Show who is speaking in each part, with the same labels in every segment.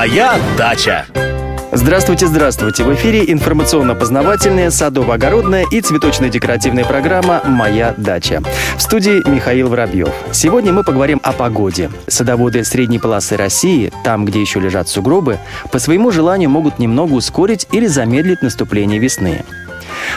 Speaker 1: Моя дача.
Speaker 2: Здравствуйте, здравствуйте! В эфире информационно-познавательная, садово-огородная и цветочно-декоративная программа «Моя дача». В студии Михаил Воробьев. Сегодня мы поговорим о погоде. Садоводы средней полосы России, там, где еще лежат сугробы, по своему желанию могут немного ускорить или замедлить наступление весны.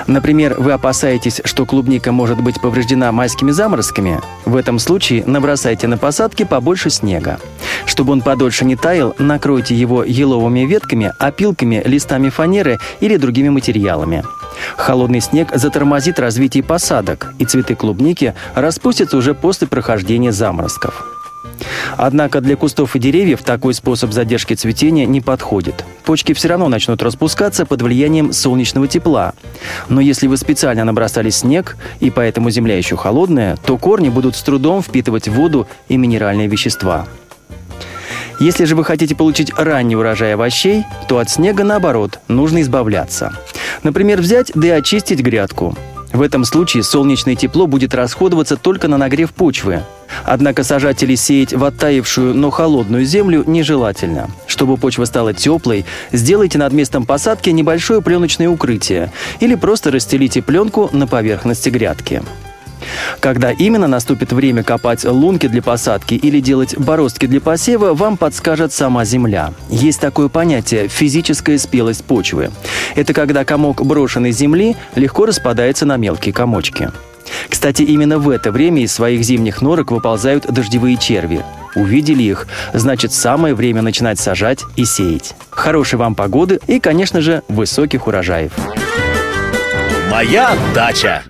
Speaker 2: Например, вы опасаетесь, что клубника может быть повреждена майскими заморозками? В этом случае набросайте на посадке побольше снега. Чтобы он подольше не таял, накройте его еловыми ветками, опилками, листами фанеры или другими материалами. Холодный снег затормозит развитие посадок, и цветы клубники распустятся уже после прохождения заморозков. Однако для кустов и деревьев такой способ задержки цветения не подходит. Почки все равно начнут распускаться под влиянием солнечного тепла. Но если вы специально набросали снег, и поэтому земля еще холодная, то корни будут с трудом впитывать воду и минеральные вещества. Если же вы хотите получить ранний урожай овощей, то от снега, наоборот, нужно избавляться. Например, взять да и очистить грядку. В этом случае солнечное тепло будет расходоваться только на нагрев почвы. Однако сажать или сеять в оттаившую, но холодную землю нежелательно. Чтобы почва стала теплой, сделайте над местом посадки небольшое пленочное укрытие или просто расстелите пленку на поверхности грядки. Когда именно наступит время копать лунки для посадки или делать бороздки для посева, вам подскажет сама земля. Есть такое понятие – физическая спелость почвы. Это когда комок брошенной земли легко распадается на мелкие комочки. Кстати, именно в это время из своих зимних норок выползают дождевые черви. Увидели их, значит самое время начинать сажать и сеять. Хорошей вам погоды и, конечно же, высоких урожаев.
Speaker 1: Моя дача.